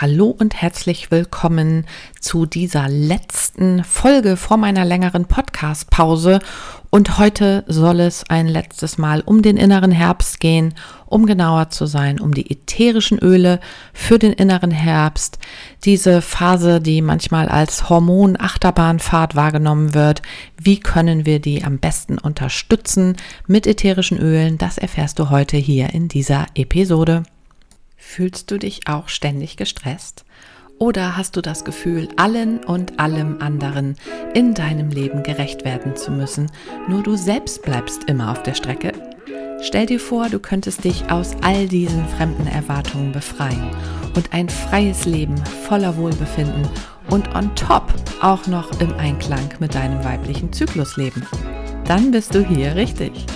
Hallo und herzlich willkommen zu dieser letzten Folge vor meiner längeren Podcast-Pause. Und heute soll es ein letztes Mal um den inneren Herbst gehen, um genauer zu sein, um die ätherischen Öle für den inneren Herbst. Diese Phase, die manchmal als Hormon-Achterbahnfahrt wahrgenommen wird. Wie können wir die am besten unterstützen mit ätherischen Ölen? Das erfährst du heute hier in dieser Episode. Fühlst du dich auch ständig gestresst? Oder hast du das Gefühl, allen und allem anderen in deinem Leben gerecht werden zu müssen, nur du selbst bleibst immer auf der Strecke? Stell dir vor, du könntest dich aus all diesen fremden Erwartungen befreien und ein freies Leben voller Wohlbefinden und on top auch noch im Einklang mit deinem weiblichen Zyklus leben. Dann bist du hier richtig.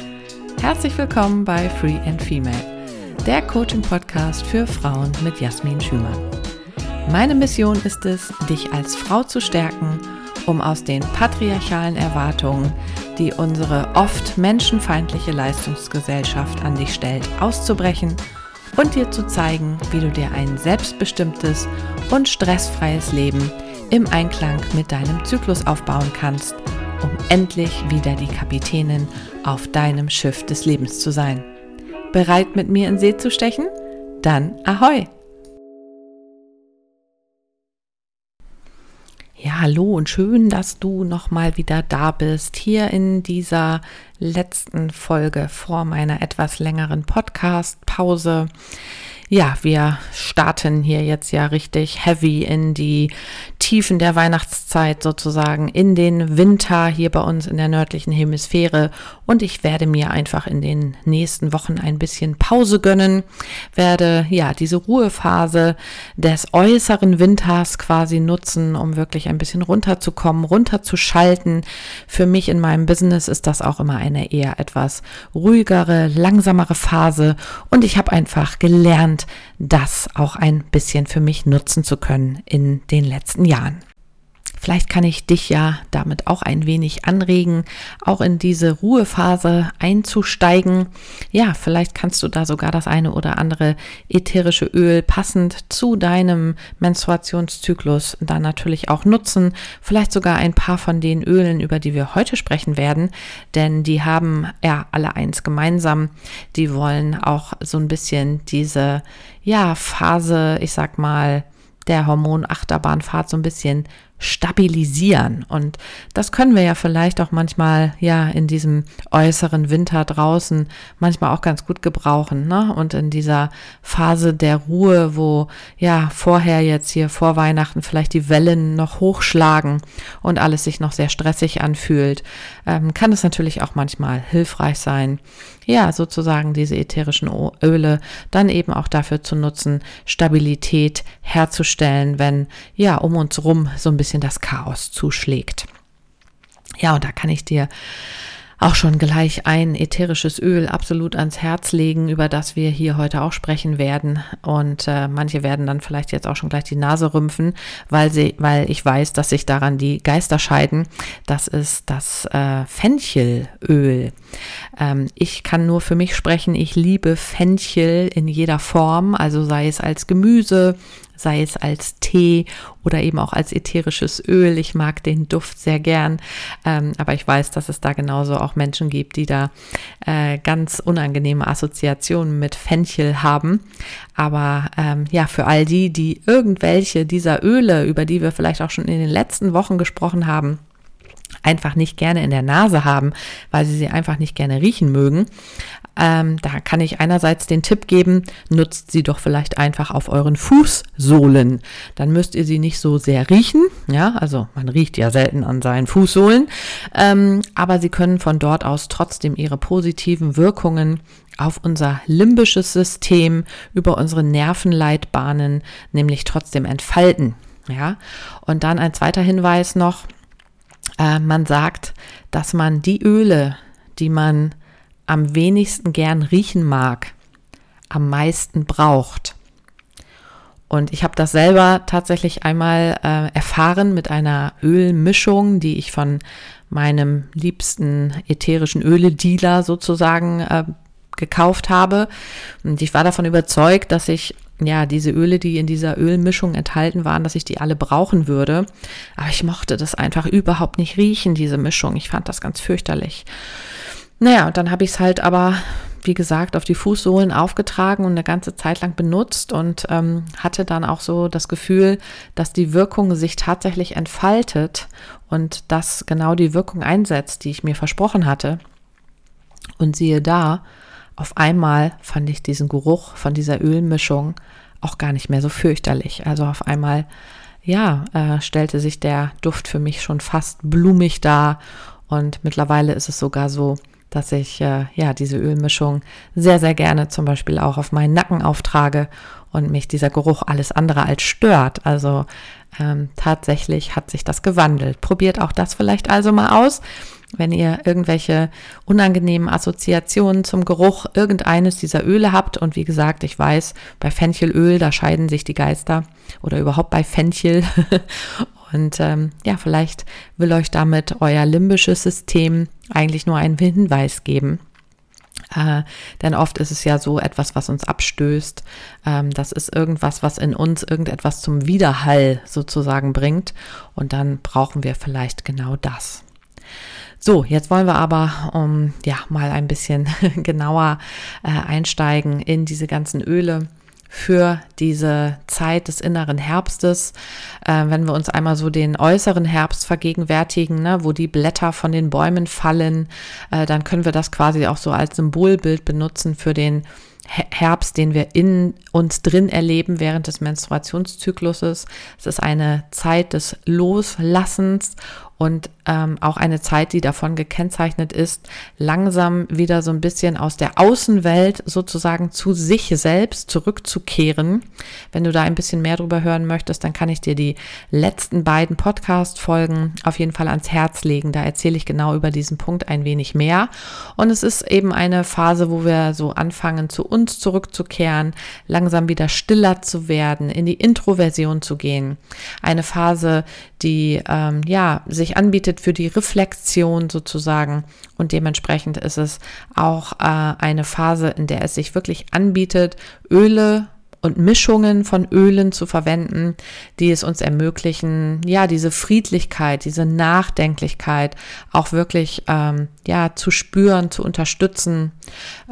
Herzlich willkommen bei Free and Female der Coaching-Podcast für Frauen mit Jasmin Schümann. Meine Mission ist es, dich als Frau zu stärken, um aus den patriarchalen Erwartungen, die unsere oft menschenfeindliche Leistungsgesellschaft an dich stellt, auszubrechen und dir zu zeigen, wie du dir ein selbstbestimmtes und stressfreies Leben im Einklang mit deinem Zyklus aufbauen kannst, um endlich wieder die Kapitänin auf deinem Schiff des Lebens zu sein. Bereit mit mir in See zu stechen? Dann ahoi! Ja, hallo und schön, dass du nochmal wieder da bist, hier in dieser letzten Folge vor meiner etwas längeren Podcast-Pause. Ja, wir starten hier jetzt ja richtig heavy in die Tiefen der Weihnachtszeit sozusagen, in den Winter hier bei uns in der nördlichen Hemisphäre. Und ich werde mir einfach in den nächsten Wochen ein bisschen Pause gönnen, werde ja diese Ruhephase des äußeren Winters quasi nutzen, um wirklich ein bisschen runterzukommen, runterzuschalten. Für mich in meinem Business ist das auch immer eine eher etwas ruhigere, langsamere Phase. Und ich habe einfach gelernt, das auch ein bisschen für mich nutzen zu können in den letzten Jahren. Vielleicht kann ich dich ja damit auch ein wenig anregen, auch in diese Ruhephase einzusteigen. Ja, vielleicht kannst du da sogar das eine oder andere ätherische Öl passend zu deinem Menstruationszyklus dann natürlich auch nutzen. Vielleicht sogar ein paar von den Ölen, über die wir heute sprechen werden, denn die haben ja alle eins gemeinsam. Die wollen auch so ein bisschen diese, ja, Phase, ich sag mal, der Hormonachterbahnfahrt so ein bisschen stabilisieren. Und das können wir ja vielleicht auch manchmal ja in diesem äußeren Winter draußen manchmal auch ganz gut gebrauchen. Ne? Und in dieser Phase der Ruhe, wo ja vorher jetzt hier vor Weihnachten vielleicht die Wellen noch hochschlagen und alles sich noch sehr stressig anfühlt, ähm, kann es natürlich auch manchmal hilfreich sein, ja, sozusagen diese ätherischen Öle dann eben auch dafür zu nutzen, Stabilität herzustellen, wenn ja um uns rum so ein bisschen das Chaos zuschlägt. Ja, und da kann ich dir auch schon gleich ein ätherisches Öl absolut ans Herz legen, über das wir hier heute auch sprechen werden. Und äh, manche werden dann vielleicht jetzt auch schon gleich die Nase rümpfen, weil sie, weil ich weiß, dass sich daran die Geister scheiden. Das ist das äh, Fenchelöl. Ähm, ich kann nur für mich sprechen. Ich liebe Fenchel in jeder Form, also sei es als Gemüse, sei es als Tee oder eben auch als ätherisches Öl. Ich mag den Duft sehr gern, ähm, aber ich weiß, dass es da genauso auch Menschen gibt, die da äh, ganz unangenehme Assoziationen mit Fenchel haben. Aber ähm, ja, für all die, die irgendwelche dieser Öle, über die wir vielleicht auch schon in den letzten Wochen gesprochen haben, einfach nicht gerne in der Nase haben, weil sie sie einfach nicht gerne riechen mögen. Ähm, da kann ich einerseits den Tipp geben, nutzt sie doch vielleicht einfach auf euren Fußsohlen. Dann müsst ihr sie nicht so sehr riechen. Ja, also man riecht ja selten an seinen Fußsohlen. Ähm, aber sie können von dort aus trotzdem ihre positiven Wirkungen auf unser limbisches System über unsere Nervenleitbahnen nämlich trotzdem entfalten. Ja, und dann ein zweiter Hinweis noch. Äh, man sagt, dass man die Öle, die man am wenigsten gern riechen mag, am meisten braucht. Und ich habe das selber tatsächlich einmal äh, erfahren mit einer Ölmischung, die ich von meinem liebsten ätherischen Öle-Dealer sozusagen äh, gekauft habe. Und ich war davon überzeugt, dass ich ja, diese Öle, die in dieser Ölmischung enthalten waren, dass ich die alle brauchen würde. Aber ich mochte das einfach überhaupt nicht riechen, diese Mischung. Ich fand das ganz fürchterlich. Naja, und dann habe ich es halt aber, wie gesagt, auf die Fußsohlen aufgetragen und eine ganze Zeit lang benutzt und ähm, hatte dann auch so das Gefühl, dass die Wirkung sich tatsächlich entfaltet und dass genau die Wirkung einsetzt, die ich mir versprochen hatte. Und siehe da, auf einmal fand ich diesen Geruch von dieser Ölmischung auch gar nicht mehr so fürchterlich. Also auf einmal, ja, äh, stellte sich der Duft für mich schon fast blumig dar. Und mittlerweile ist es sogar so, dass ich äh, ja diese Ölmischung sehr, sehr gerne zum Beispiel auch auf meinen Nacken auftrage und mich dieser Geruch alles andere als stört. Also ähm, tatsächlich hat sich das gewandelt. Probiert auch das vielleicht also mal aus. Wenn ihr irgendwelche unangenehmen Assoziationen zum Geruch irgendeines dieser Öle habt und wie gesagt, ich weiß, bei Fenchelöl, da scheiden sich die Geister oder überhaupt bei Fenchel. und ähm, ja, vielleicht will euch damit euer limbisches System eigentlich nur einen Hinweis geben. Äh, denn oft ist es ja so etwas, was uns abstößt. Ähm, das ist irgendwas, was in uns irgendetwas zum Widerhall sozusagen bringt. Und dann brauchen wir vielleicht genau das. So, jetzt wollen wir aber um ja mal ein bisschen genauer äh, einsteigen in diese ganzen Öle für diese Zeit des inneren Herbstes. Äh, wenn wir uns einmal so den äußeren Herbst vergegenwärtigen, ne, wo die Blätter von den Bäumen fallen, äh, dann können wir das quasi auch so als Symbolbild benutzen für den Herbst, den wir in uns drin erleben während des Menstruationszykluses. Es ist eine Zeit des Loslassens und ähm, auch eine Zeit, die davon gekennzeichnet ist, langsam wieder so ein bisschen aus der Außenwelt sozusagen zu sich selbst zurückzukehren. Wenn du da ein bisschen mehr drüber hören möchtest, dann kann ich dir die letzten beiden Podcast-Folgen auf jeden Fall ans Herz legen. Da erzähle ich genau über diesen Punkt ein wenig mehr. Und es ist eben eine Phase, wo wir so anfangen, zu uns zurückzukehren, langsam wieder stiller zu werden, in die Introversion zu gehen. Eine Phase, die ähm, ja sich anbietet, bietet für die Reflexion sozusagen. Und dementsprechend ist es auch äh, eine Phase, in der es sich wirklich anbietet, Öle und Mischungen von Ölen zu verwenden, die es uns ermöglichen, ja, diese Friedlichkeit, diese Nachdenklichkeit auch wirklich, ähm, ja, zu spüren, zu unterstützen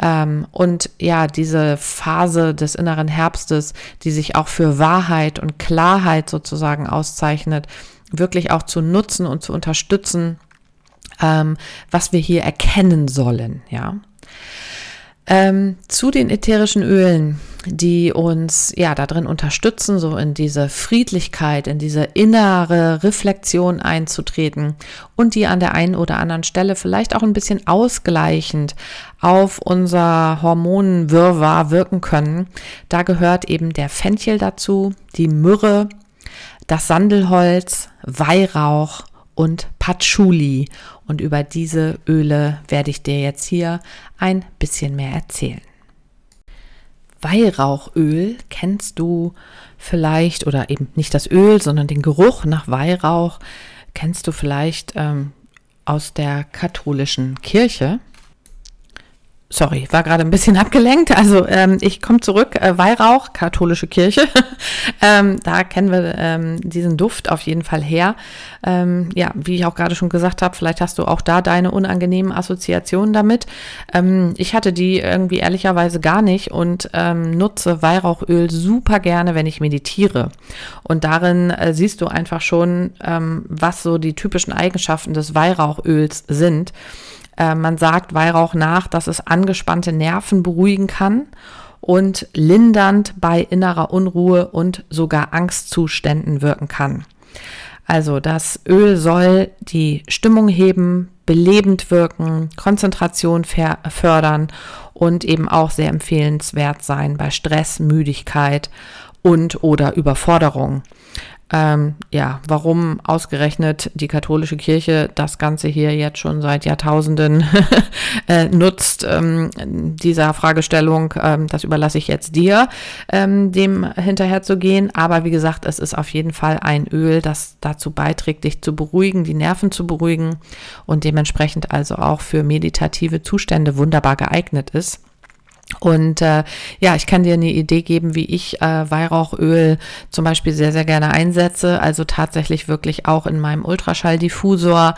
ähm, und ja, diese Phase des inneren Herbstes, die sich auch für Wahrheit und Klarheit sozusagen auszeichnet, wirklich auch zu nutzen und zu unterstützen, ähm, was wir hier erkennen sollen, ja. Ähm, zu den ätherischen Ölen, die uns ja da drin unterstützen, so in diese Friedlichkeit, in diese innere Reflexion einzutreten und die an der einen oder anderen Stelle vielleicht auch ein bisschen ausgleichend auf unser Hormonenwirrwarr wirken können. Da gehört eben der Fenchel dazu, die Myrrhe, das Sandelholz, Weihrauch und Patchouli. Und über diese Öle werde ich dir jetzt hier ein bisschen mehr erzählen. Weihrauchöl kennst du vielleicht, oder eben nicht das Öl, sondern den Geruch nach Weihrauch, kennst du vielleicht ähm, aus der katholischen Kirche. Sorry, war gerade ein bisschen abgelenkt. Also ähm, ich komme zurück. Äh, Weihrauch, katholische Kirche. ähm, da kennen wir ähm, diesen Duft auf jeden Fall her. Ähm, ja, wie ich auch gerade schon gesagt habe, vielleicht hast du auch da deine unangenehmen Assoziationen damit. Ähm, ich hatte die irgendwie ehrlicherweise gar nicht und ähm, nutze Weihrauchöl super gerne, wenn ich meditiere. Und darin äh, siehst du einfach schon, ähm, was so die typischen Eigenschaften des Weihrauchöls sind. Äh, man sagt Weihrauch nach, dass es angespannte Nerven beruhigen kann und lindernd bei innerer Unruhe und sogar Angstzuständen wirken kann. Also das Öl soll die Stimmung heben, belebend wirken, Konzentration fördern und eben auch sehr empfehlenswert sein bei Stress, Müdigkeit und oder Überforderung ähm, ja, warum ausgerechnet die katholische Kirche das Ganze hier jetzt schon seit Jahrtausenden äh, nutzt, ähm, dieser Fragestellung, ähm, das überlasse ich jetzt dir, ähm, dem hinterher zu gehen. Aber wie gesagt, es ist auf jeden Fall ein Öl, das dazu beiträgt, dich zu beruhigen, die Nerven zu beruhigen und dementsprechend also auch für meditative Zustände wunderbar geeignet ist. Und äh, ja, ich kann dir eine Idee geben, wie ich äh, Weihrauchöl zum Beispiel sehr, sehr gerne einsetze. Also tatsächlich wirklich auch in meinem Ultraschalldiffusor.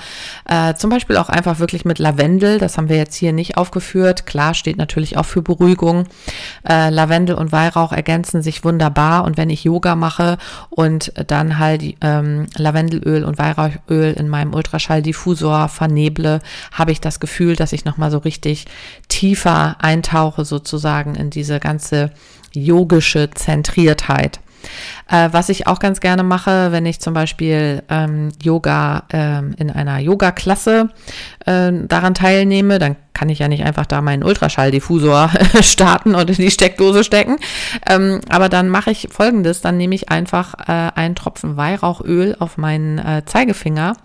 Äh, zum Beispiel auch einfach wirklich mit Lavendel. Das haben wir jetzt hier nicht aufgeführt. Klar steht natürlich auch für Beruhigung. Äh, Lavendel und Weihrauch ergänzen sich wunderbar. Und wenn ich Yoga mache und dann halt ähm, Lavendelöl und Weihrauchöl in meinem Ultraschalldiffusor verneble, habe ich das Gefühl, dass ich nochmal so richtig tiefer eintauche, so sozusagen in diese ganze yogische Zentriertheit. Äh, was ich auch ganz gerne mache, wenn ich zum Beispiel ähm, Yoga ähm, in einer Yoga-Klasse äh, daran teilnehme, dann kann ich ja nicht einfach da meinen Ultraschalldiffusor starten und in die Steckdose stecken. Ähm, aber dann mache ich folgendes, dann nehme ich einfach äh, einen Tropfen Weihrauchöl auf meinen äh, Zeigefinger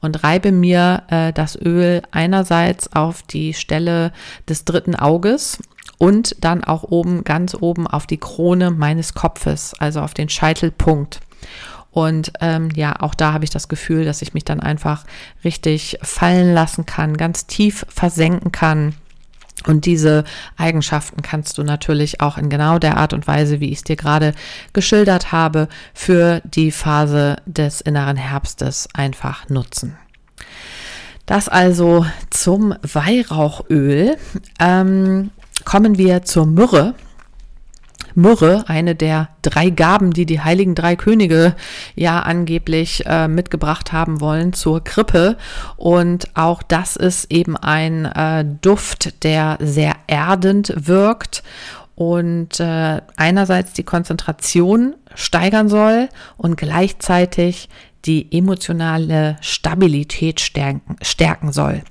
und reibe mir äh, das Öl einerseits auf die Stelle des dritten Auges und dann auch oben, ganz oben auf die Krone meines Kopfes, also auf den Scheitelpunkt. Und ähm, ja, auch da habe ich das Gefühl, dass ich mich dann einfach richtig fallen lassen kann, ganz tief versenken kann. Und diese Eigenschaften kannst du natürlich auch in genau der Art und Weise, wie ich es dir gerade geschildert habe, für die Phase des inneren Herbstes einfach nutzen. Das also zum Weihrauchöl. Ähm, kommen wir zur Myrrhe. Myrrhe, eine der drei Gaben, die die heiligen drei Könige ja angeblich äh, mitgebracht haben wollen zur Krippe. Und auch das ist eben ein äh, Duft, der sehr erdend wirkt und äh, einerseits die Konzentration steigern soll und gleichzeitig die emotionale Stabilität stärken, stärken soll.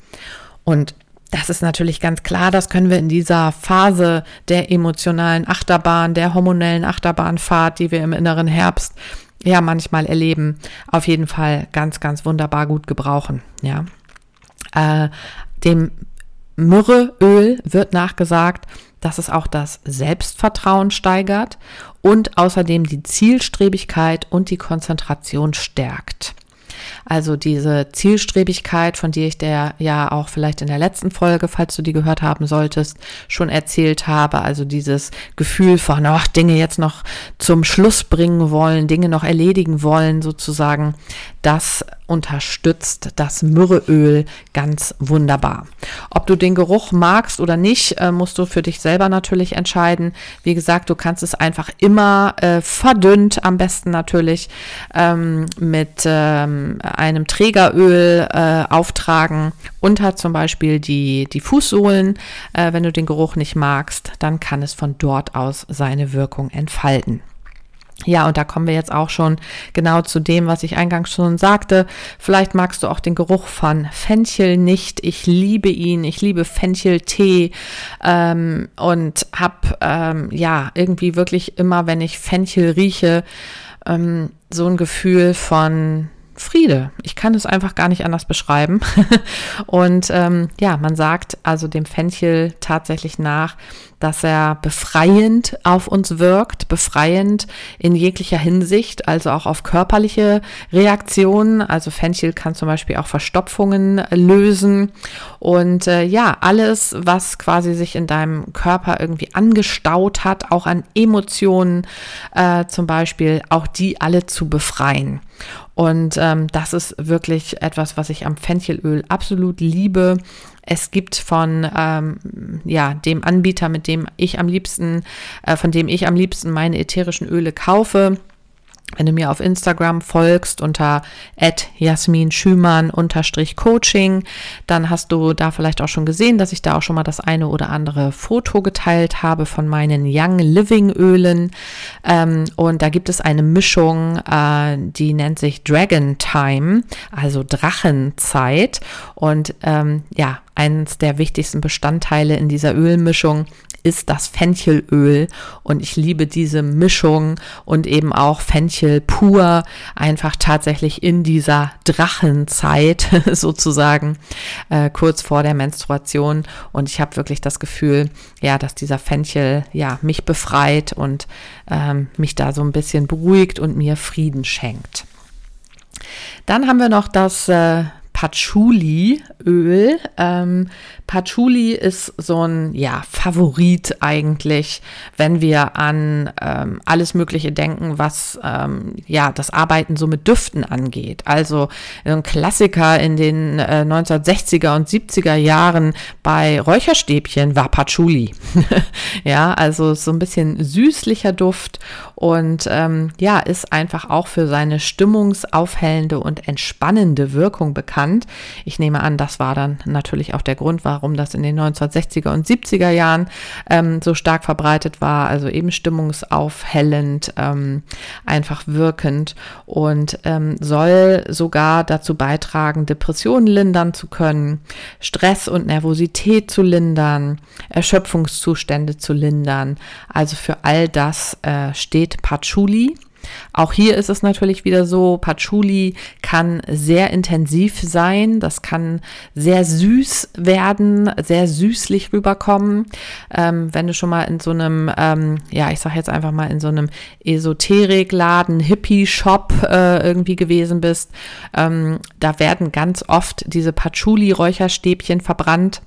Und das ist natürlich ganz klar, das können wir in dieser Phase der emotionalen Achterbahn, der hormonellen Achterbahnfahrt, die wir im inneren Herbst ja manchmal erleben, auf jeden Fall ganz, ganz wunderbar gut gebrauchen. Ja, äh, dem Myrrheöl wird nachgesagt, dass es auch das Selbstvertrauen steigert und außerdem die Zielstrebigkeit und die Konzentration stärkt. Also diese Zielstrebigkeit, von der ich der ja auch vielleicht in der letzten Folge, falls du die gehört haben solltest, schon erzählt habe. Also dieses Gefühl von, ach, Dinge jetzt noch zum Schluss bringen wollen, Dinge noch erledigen wollen, sozusagen. Das unterstützt das Myrrheöl ganz wunderbar. Ob du den Geruch magst oder nicht, äh, musst du für dich selber natürlich entscheiden. Wie gesagt, du kannst es einfach immer äh, verdünnt, am besten natürlich ähm, mit ähm, einem Trägeröl äh, auftragen unter zum Beispiel die, die Fußsohlen. Äh, wenn du den Geruch nicht magst, dann kann es von dort aus seine Wirkung entfalten. Ja, und da kommen wir jetzt auch schon genau zu dem, was ich eingangs schon sagte. Vielleicht magst du auch den Geruch von Fenchel nicht. Ich liebe ihn. Ich liebe Fencheltee ähm, und habe ähm, ja irgendwie wirklich immer, wenn ich Fenchel rieche, ähm, so ein Gefühl von Friede. Ich kann es einfach gar nicht anders beschreiben. und ähm, ja, man sagt also dem Fenchel tatsächlich nach, dass er befreiend auf uns wirkt, befreiend in jeglicher Hinsicht, also auch auf körperliche Reaktionen. Also Fenchel kann zum Beispiel auch Verstopfungen lösen und äh, ja, alles, was quasi sich in deinem Körper irgendwie angestaut hat, auch an Emotionen äh, zum Beispiel, auch die alle zu befreien. Und ähm, das ist wirklich etwas, was ich am Fenchelöl absolut liebe. Es gibt von ähm, ja, dem Anbieter, mit dem ich am liebsten, äh, von dem ich am liebsten meine ätherischen Öle kaufe, wenn du mir auf Instagram folgst unter Jasmin Schümann unterstrich Coaching, dann hast du da vielleicht auch schon gesehen, dass ich da auch schon mal das eine oder andere Foto geteilt habe von meinen Young Living Ölen. Ähm, und da gibt es eine Mischung, äh, die nennt sich Dragon Time, also Drachenzeit. Und ähm, ja, eines der wichtigsten Bestandteile in dieser Ölmischung ist das Fenchelöl und ich liebe diese Mischung und eben auch Fenchel pur einfach tatsächlich in dieser Drachenzeit sozusagen äh, kurz vor der Menstruation und ich habe wirklich das Gefühl, ja, dass dieser Fenchel ja mich befreit und ähm, mich da so ein bisschen beruhigt und mir Frieden schenkt. Dann haben wir noch das äh, Patchouli-Öl. Ähm, Patchouli ist so ein ja, Favorit eigentlich, wenn wir an ähm, alles Mögliche denken, was ähm, ja das Arbeiten so mit Düften angeht. Also ein Klassiker in den äh, 1960er und 70er Jahren bei Räucherstäbchen war Patchouli. ja, also so ein bisschen süßlicher Duft und ähm, ja, ist einfach auch für seine stimmungsaufhellende und entspannende Wirkung bekannt. Ich nehme an, das war dann natürlich auch der Grund, warum das in den 1960er und 70er Jahren ähm, so stark verbreitet war. Also eben stimmungsaufhellend, ähm, einfach wirkend und ähm, soll sogar dazu beitragen, Depressionen lindern zu können, Stress und Nervosität zu lindern, Erschöpfungszustände zu lindern. Also für all das äh, steht Patchouli. Auch hier ist es natürlich wieder so, Patchouli kann sehr intensiv sein, das kann sehr süß werden, sehr süßlich rüberkommen. Ähm, wenn du schon mal in so einem, ähm, ja, ich sag jetzt einfach mal in so einem Esoterikladen, Hippie-Shop äh, irgendwie gewesen bist, ähm, da werden ganz oft diese Patchouli-Räucherstäbchen verbrannt.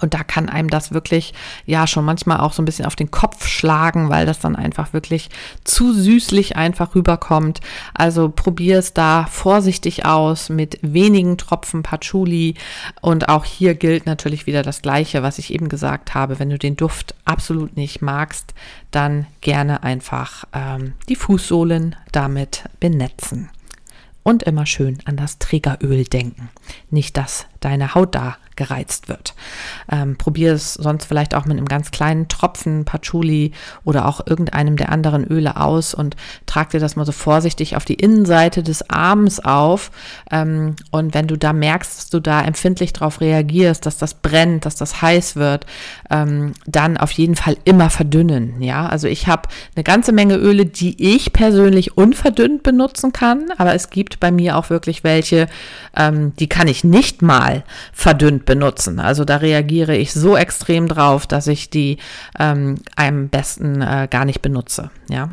Und da kann einem das wirklich, ja, schon manchmal auch so ein bisschen auf den Kopf schlagen, weil das dann einfach wirklich zu süßlich einfach rüberkommt. Also probier es da vorsichtig aus mit wenigen Tropfen Patchouli. Und auch hier gilt natürlich wieder das Gleiche, was ich eben gesagt habe. Wenn du den Duft absolut nicht magst, dann gerne einfach ähm, die Fußsohlen damit benetzen. Und immer schön an das Trägeröl denken. Nicht, dass deine Haut da gereizt wird. Ähm, probier es sonst vielleicht auch mit einem ganz kleinen Tropfen Patchouli oder auch irgendeinem der anderen Öle aus und trag dir das mal so vorsichtig auf die Innenseite des Arms auf. Ähm, und wenn du da merkst, dass du da empfindlich darauf reagierst, dass das brennt, dass das heiß wird, ähm, dann auf jeden Fall immer verdünnen. Ja, also ich habe eine ganze Menge Öle, die ich persönlich unverdünnt benutzen kann, aber es gibt bei mir auch wirklich welche, ähm, die kann ich nicht mal verdünnt benutzen. Also da reagiere ich so extrem drauf, dass ich die ähm, am besten äh, gar nicht benutze. Ja,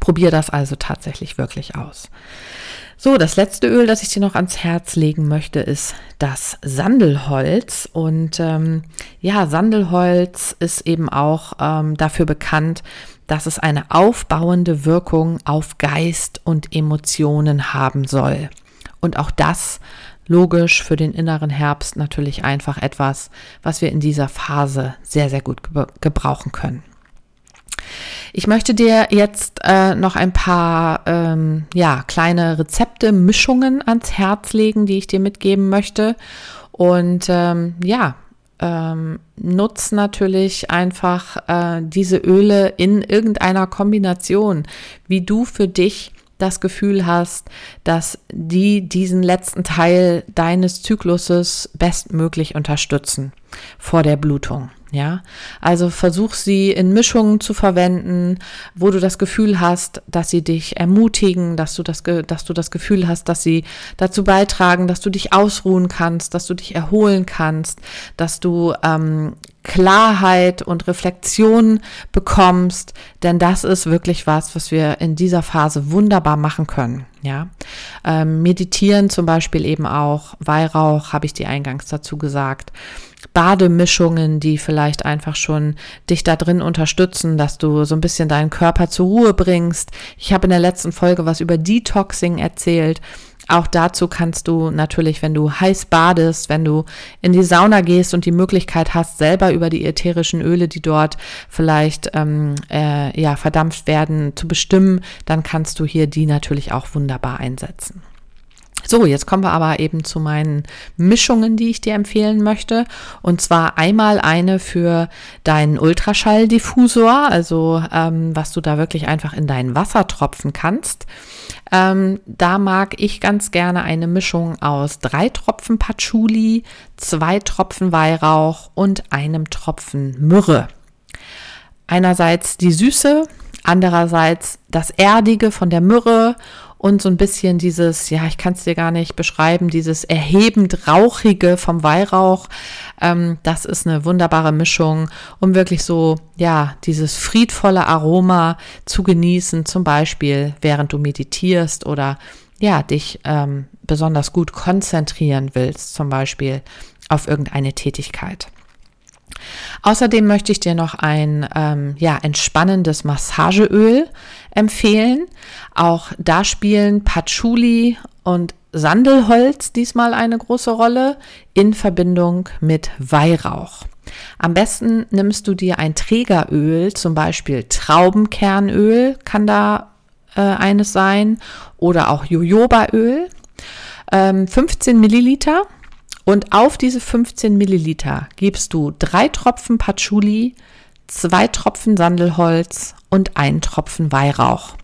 probier das also tatsächlich wirklich aus. So, das letzte Öl, das ich dir noch ans Herz legen möchte, ist das Sandelholz. Und ähm, ja, Sandelholz ist eben auch ähm, dafür bekannt, dass es eine aufbauende Wirkung auf Geist und Emotionen haben soll. Und auch das logisch für den inneren Herbst natürlich einfach etwas, was wir in dieser Phase sehr, sehr gut gebrauchen können. Ich möchte dir jetzt äh, noch ein paar ähm, ja, kleine Rezepte, Mischungen ans Herz legen, die ich dir mitgeben möchte. Und ähm, ja, ähm, nutz natürlich einfach äh, diese Öle in irgendeiner Kombination, wie du für dich das Gefühl hast, dass die diesen letzten Teil deines Zykluses bestmöglich unterstützen vor der Blutung. Ja, also versuch sie in Mischungen zu verwenden, wo du das Gefühl hast, dass sie dich ermutigen, dass du das, dass du das Gefühl hast, dass sie dazu beitragen, dass du dich ausruhen kannst, dass du dich erholen kannst, dass du ähm, Klarheit und Reflexion bekommst, denn das ist wirklich was, was wir in dieser Phase wunderbar machen können. Ja, ähm, meditieren zum Beispiel eben auch, Weihrauch habe ich dir eingangs dazu gesagt. Bademischungen, die vielleicht einfach schon dich da drin unterstützen, dass du so ein bisschen deinen Körper zur Ruhe bringst. Ich habe in der letzten Folge was über Detoxing erzählt. Auch dazu kannst du natürlich, wenn du heiß badest, wenn du in die Sauna gehst und die Möglichkeit hast, selber über die ätherischen Öle, die dort vielleicht ähm, äh, ja, verdampft werden, zu bestimmen, dann kannst du hier die natürlich auch wunderbar einsetzen. So, jetzt kommen wir aber eben zu meinen Mischungen, die ich dir empfehlen möchte. Und zwar einmal eine für deinen Ultraschalldiffusor, also ähm, was du da wirklich einfach in dein Wasser tropfen kannst. Ähm, da mag ich ganz gerne eine Mischung aus drei Tropfen Patchouli, zwei Tropfen Weihrauch und einem Tropfen Myrrhe. Einerseits die Süße, andererseits das Erdige von der Myrrhe und so ein bisschen dieses, ja, ich kann es dir gar nicht beschreiben, dieses erhebend rauchige vom Weihrauch. Ähm, das ist eine wunderbare Mischung, um wirklich so, ja, dieses friedvolle Aroma zu genießen, zum Beispiel während du meditierst oder ja, dich ähm, besonders gut konzentrieren willst, zum Beispiel auf irgendeine Tätigkeit. Außerdem möchte ich dir noch ein ähm, ja, entspannendes Massageöl empfehlen. Auch da spielen Patchouli und Sandelholz diesmal eine große Rolle in Verbindung mit Weihrauch. Am besten nimmst du dir ein Trägeröl, zum Beispiel Traubenkernöl kann da äh, eines sein oder auch Jojobaöl, ähm, 15 Milliliter und auf diese 15 Milliliter gibst du drei Tropfen Patchouli, zwei Tropfen Sandelholz und einen Tropfen Weihrauch.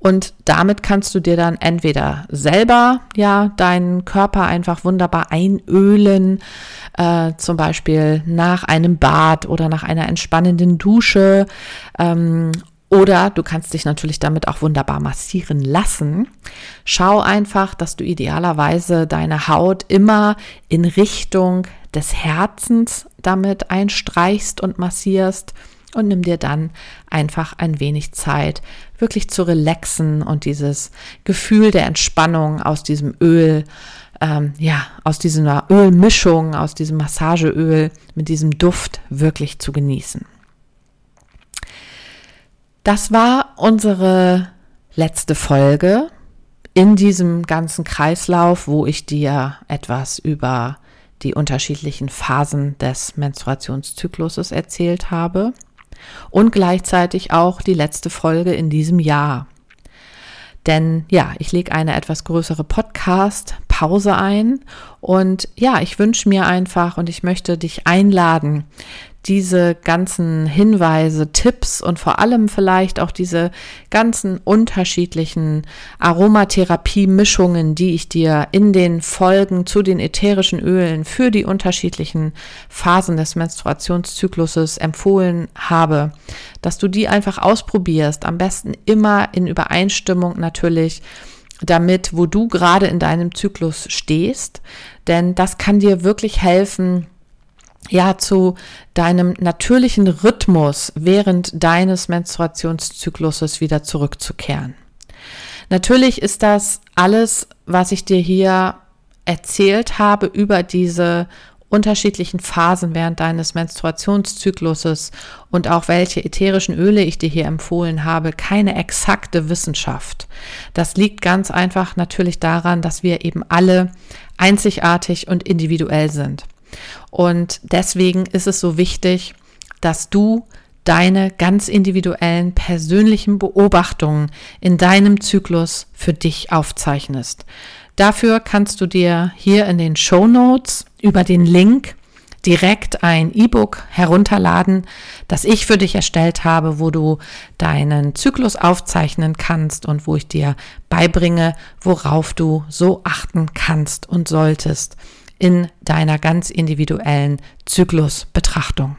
Und damit kannst du dir dann entweder selber ja deinen Körper einfach wunderbar einölen, äh, zum Beispiel nach einem Bad oder nach einer entspannenden Dusche. Ähm, oder du kannst dich natürlich damit auch wunderbar massieren lassen. Schau einfach, dass du idealerweise deine Haut immer in Richtung des Herzens damit einstreichst und massierst und nimm dir dann einfach ein wenig Zeit, wirklich zu relaxen und dieses Gefühl der Entspannung aus diesem Öl, ähm, ja, aus dieser Ölmischung, aus diesem Massageöl mit diesem Duft wirklich zu genießen. Das war unsere letzte Folge in diesem ganzen Kreislauf, wo ich dir etwas über die unterschiedlichen Phasen des Menstruationszykluses erzählt habe und gleichzeitig auch die letzte Folge in diesem Jahr. Denn ja, ich lege eine etwas größere Podcast-Pause ein und ja, ich wünsche mir einfach und ich möchte dich einladen, diese ganzen Hinweise, Tipps und vor allem vielleicht auch diese ganzen unterschiedlichen Aromatherapie-Mischungen, die ich dir in den Folgen zu den ätherischen Ölen für die unterschiedlichen Phasen des Menstruationszykluses empfohlen habe, dass du die einfach ausprobierst. Am besten immer in Übereinstimmung natürlich damit, wo du gerade in deinem Zyklus stehst. Denn das kann dir wirklich helfen, ja zu deinem natürlichen Rhythmus während deines Menstruationszykluses wieder zurückzukehren. Natürlich ist das alles, was ich dir hier erzählt habe über diese unterschiedlichen Phasen während deines Menstruationszykluses und auch welche ätherischen Öle ich dir hier empfohlen habe, keine exakte Wissenschaft. Das liegt ganz einfach natürlich daran, dass wir eben alle einzigartig und individuell sind. Und deswegen ist es so wichtig, dass du deine ganz individuellen persönlichen Beobachtungen in deinem Zyklus für dich aufzeichnest. Dafür kannst du dir hier in den Show Notes über den Link direkt ein E-Book herunterladen, das ich für dich erstellt habe, wo du deinen Zyklus aufzeichnen kannst und wo ich dir beibringe, worauf du so achten kannst und solltest, in deiner ganz individuellen Zyklusbetrachtung.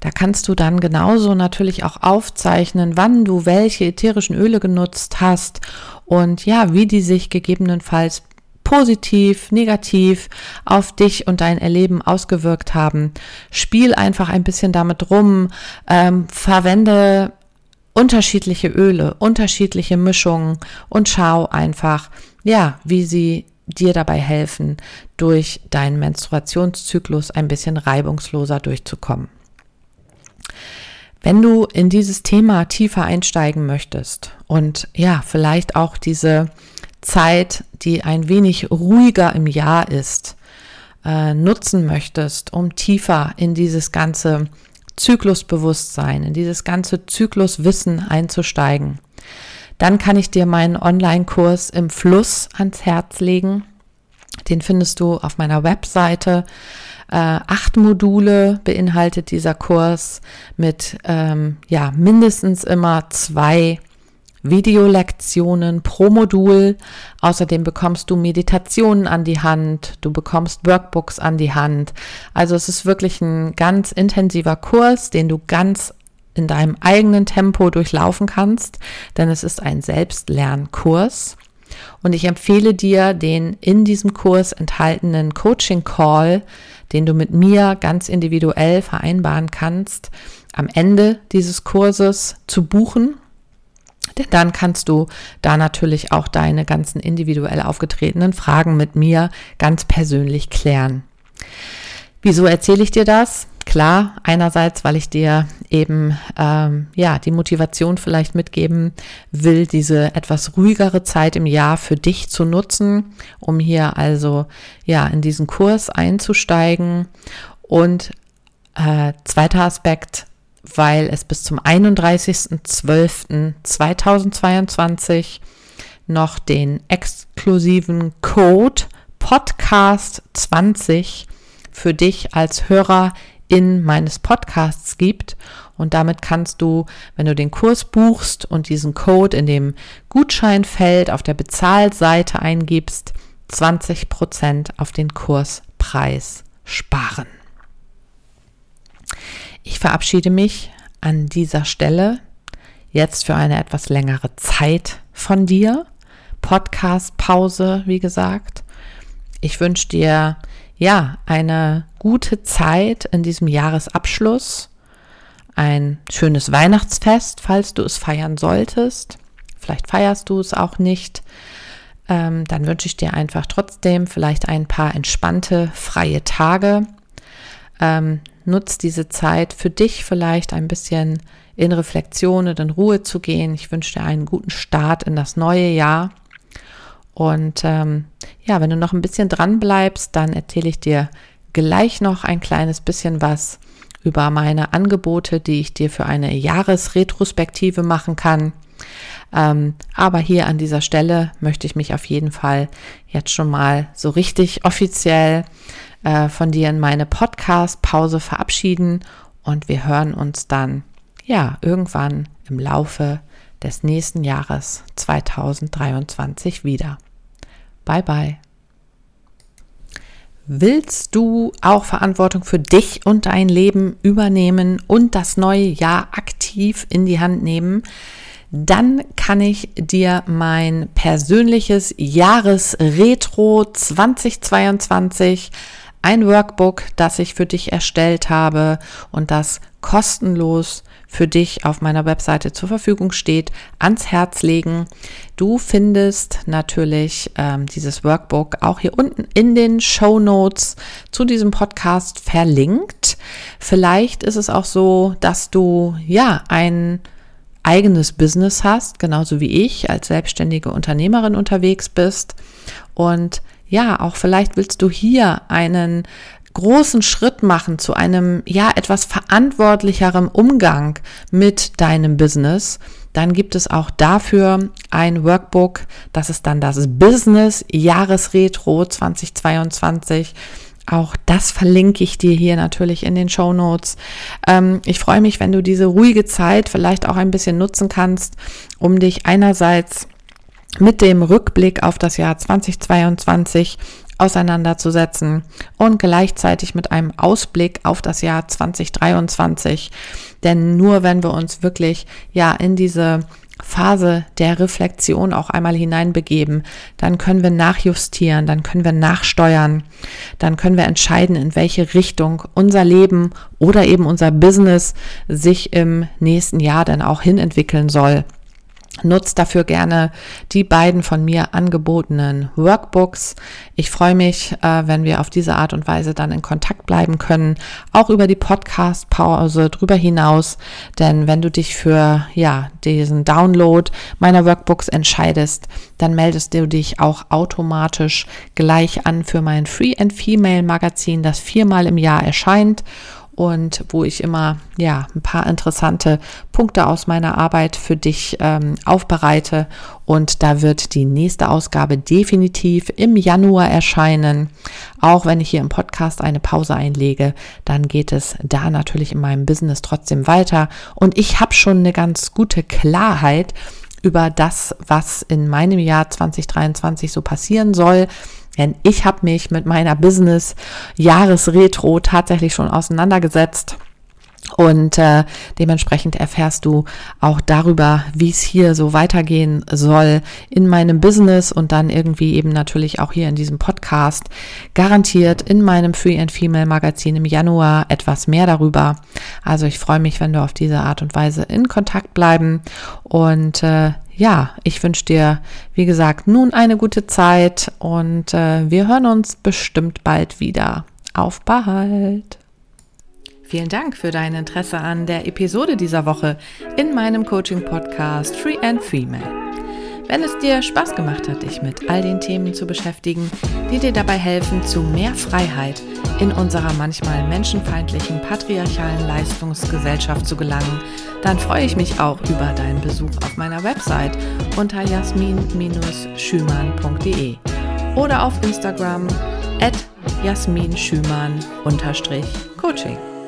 Da kannst du dann genauso natürlich auch aufzeichnen, wann du welche ätherischen Öle genutzt hast und ja, wie die sich gegebenenfalls positiv, negativ auf dich und dein Erleben ausgewirkt haben. Spiel einfach ein bisschen damit rum, ähm, verwende unterschiedliche Öle, unterschiedliche Mischungen und schau einfach, ja, wie sie dir dabei helfen, durch deinen Menstruationszyklus ein bisschen reibungsloser durchzukommen. Wenn du in dieses Thema tiefer einsteigen möchtest und ja, vielleicht auch diese Zeit, die ein wenig ruhiger im Jahr ist, äh, nutzen möchtest, um tiefer in dieses ganze Zyklusbewusstsein, in dieses ganze Zykluswissen einzusteigen, dann kann ich dir meinen Online-Kurs im Fluss ans Herz legen. Den findest du auf meiner Webseite. Äh, acht Module beinhaltet dieser Kurs mit ähm, ja mindestens immer zwei Videolektionen pro Modul. Außerdem bekommst du Meditationen an die Hand, du bekommst Workbooks an die Hand. Also es ist wirklich ein ganz intensiver Kurs, den du ganz in deinem eigenen Tempo durchlaufen kannst, denn es ist ein Selbstlernkurs. Und ich empfehle dir den in diesem Kurs enthaltenen Coaching Call, den du mit mir ganz individuell vereinbaren kannst, am Ende dieses Kurses zu buchen. Denn dann kannst du da natürlich auch deine ganzen individuell aufgetretenen Fragen mit mir ganz persönlich klären. Wieso erzähle ich dir das? Klar, einerseits, weil ich dir eben ähm, ja die Motivation vielleicht mitgeben will, diese etwas ruhigere Zeit im Jahr für dich zu nutzen, um hier also ja in diesen Kurs einzusteigen. Und äh, zweiter Aspekt, weil es bis zum 31.12.2022 noch den exklusiven Code Podcast 20 für dich als Hörer in meines Podcasts gibt. Und damit kannst du, wenn du den Kurs buchst und diesen Code in dem Gutscheinfeld auf der Bezahlseite eingibst, 20% auf den Kurspreis sparen. Ich verabschiede mich an dieser Stelle jetzt für eine etwas längere Zeit von dir. Podcast-Pause, wie gesagt. Ich wünsche dir ja eine gute Zeit in diesem Jahresabschluss. Ein schönes Weihnachtsfest, falls du es feiern solltest. Vielleicht feierst du es auch nicht. Ähm, dann wünsche ich dir einfach trotzdem vielleicht ein paar entspannte, freie Tage. Ähm, nutz diese Zeit für dich vielleicht ein bisschen in Reflexion und in Ruhe zu gehen. Ich wünsche dir einen guten Start in das neue Jahr. Und ähm, ja, wenn du noch ein bisschen dran bleibst, dann erzähle ich dir gleich noch ein kleines bisschen was über meine Angebote, die ich dir für eine Jahresretrospektive machen kann. Ähm, aber hier an dieser Stelle möchte ich mich auf jeden Fall jetzt schon mal so richtig offiziell äh, von dir in meine Podcast-Pause verabschieden und wir hören uns dann ja irgendwann im Laufe des nächsten Jahres 2023 wieder. Bye bye. Willst du auch Verantwortung für dich und dein Leben übernehmen und das neue Jahr aktiv in die Hand nehmen? Dann kann ich dir mein persönliches Jahresretro 2022 ein Workbook, das ich für dich erstellt habe und das kostenlos für dich auf meiner Webseite zur Verfügung steht, ans Herz legen. Du findest natürlich ähm, dieses Workbook auch hier unten in den Show Notes zu diesem Podcast verlinkt. Vielleicht ist es auch so, dass du ja ein eigenes Business hast, genauso wie ich als selbstständige Unternehmerin unterwegs bist und ja, auch vielleicht willst du hier einen großen Schritt machen zu einem ja etwas verantwortlicherem Umgang mit deinem Business, dann gibt es auch dafür ein Workbook, das ist dann das Business Jahresretro 2022. Auch das verlinke ich dir hier natürlich in den Show Notes. Ähm, ich freue mich, wenn du diese ruhige Zeit vielleicht auch ein bisschen nutzen kannst, um dich einerseits mit dem Rückblick auf das Jahr 2022 auseinanderzusetzen und gleichzeitig mit einem Ausblick auf das Jahr 2023. Denn nur wenn wir uns wirklich ja in diese Phase der Reflexion auch einmal hineinbegeben, dann können wir nachjustieren, dann können wir nachsteuern, dann können wir entscheiden, in welche Richtung unser Leben oder eben unser Business sich im nächsten Jahr dann auch hinentwickeln soll. Nutzt dafür gerne die beiden von mir angebotenen Workbooks. Ich freue mich, äh, wenn wir auf diese Art und Weise dann in Kontakt bleiben können, auch über die Podcast-Pause drüber hinaus. Denn wenn du dich für ja diesen Download meiner Workbooks entscheidest, dann meldest du dich auch automatisch gleich an für mein Free and Female Magazin, das viermal im Jahr erscheint und wo ich immer ja ein paar interessante Punkte aus meiner Arbeit für dich ähm, aufbereite. Und da wird die nächste Ausgabe definitiv im Januar erscheinen. Auch wenn ich hier im Podcast eine Pause einlege, dann geht es da natürlich in meinem Business trotzdem weiter. Und ich habe schon eine ganz gute Klarheit über das, was in meinem Jahr 2023 so passieren soll. Denn ich habe mich mit meiner Business-Jahresretro tatsächlich schon auseinandergesetzt Und äh, dementsprechend erfährst du auch darüber, wie es hier so weitergehen soll in meinem Business und dann irgendwie eben natürlich auch hier in diesem Podcast. Garantiert in meinem Free and Female Magazin im Januar etwas mehr darüber. Also ich freue mich, wenn wir auf diese Art und Weise in Kontakt bleiben. Und äh, ja, ich wünsche dir, wie gesagt, nun eine gute Zeit und äh, wir hören uns bestimmt bald wieder. Auf bald! Vielen Dank für dein Interesse an der Episode dieser Woche in meinem Coaching-Podcast Free and Female. Wenn es dir Spaß gemacht hat, dich mit all den Themen zu beschäftigen, die dir dabei helfen, zu mehr Freiheit in unserer manchmal menschenfeindlichen patriarchalen Leistungsgesellschaft zu gelangen, dann freue ich mich auch über deinen Besuch auf meiner Website unter jasmin-schümann.de oder auf Instagram at jasminschümann-coaching.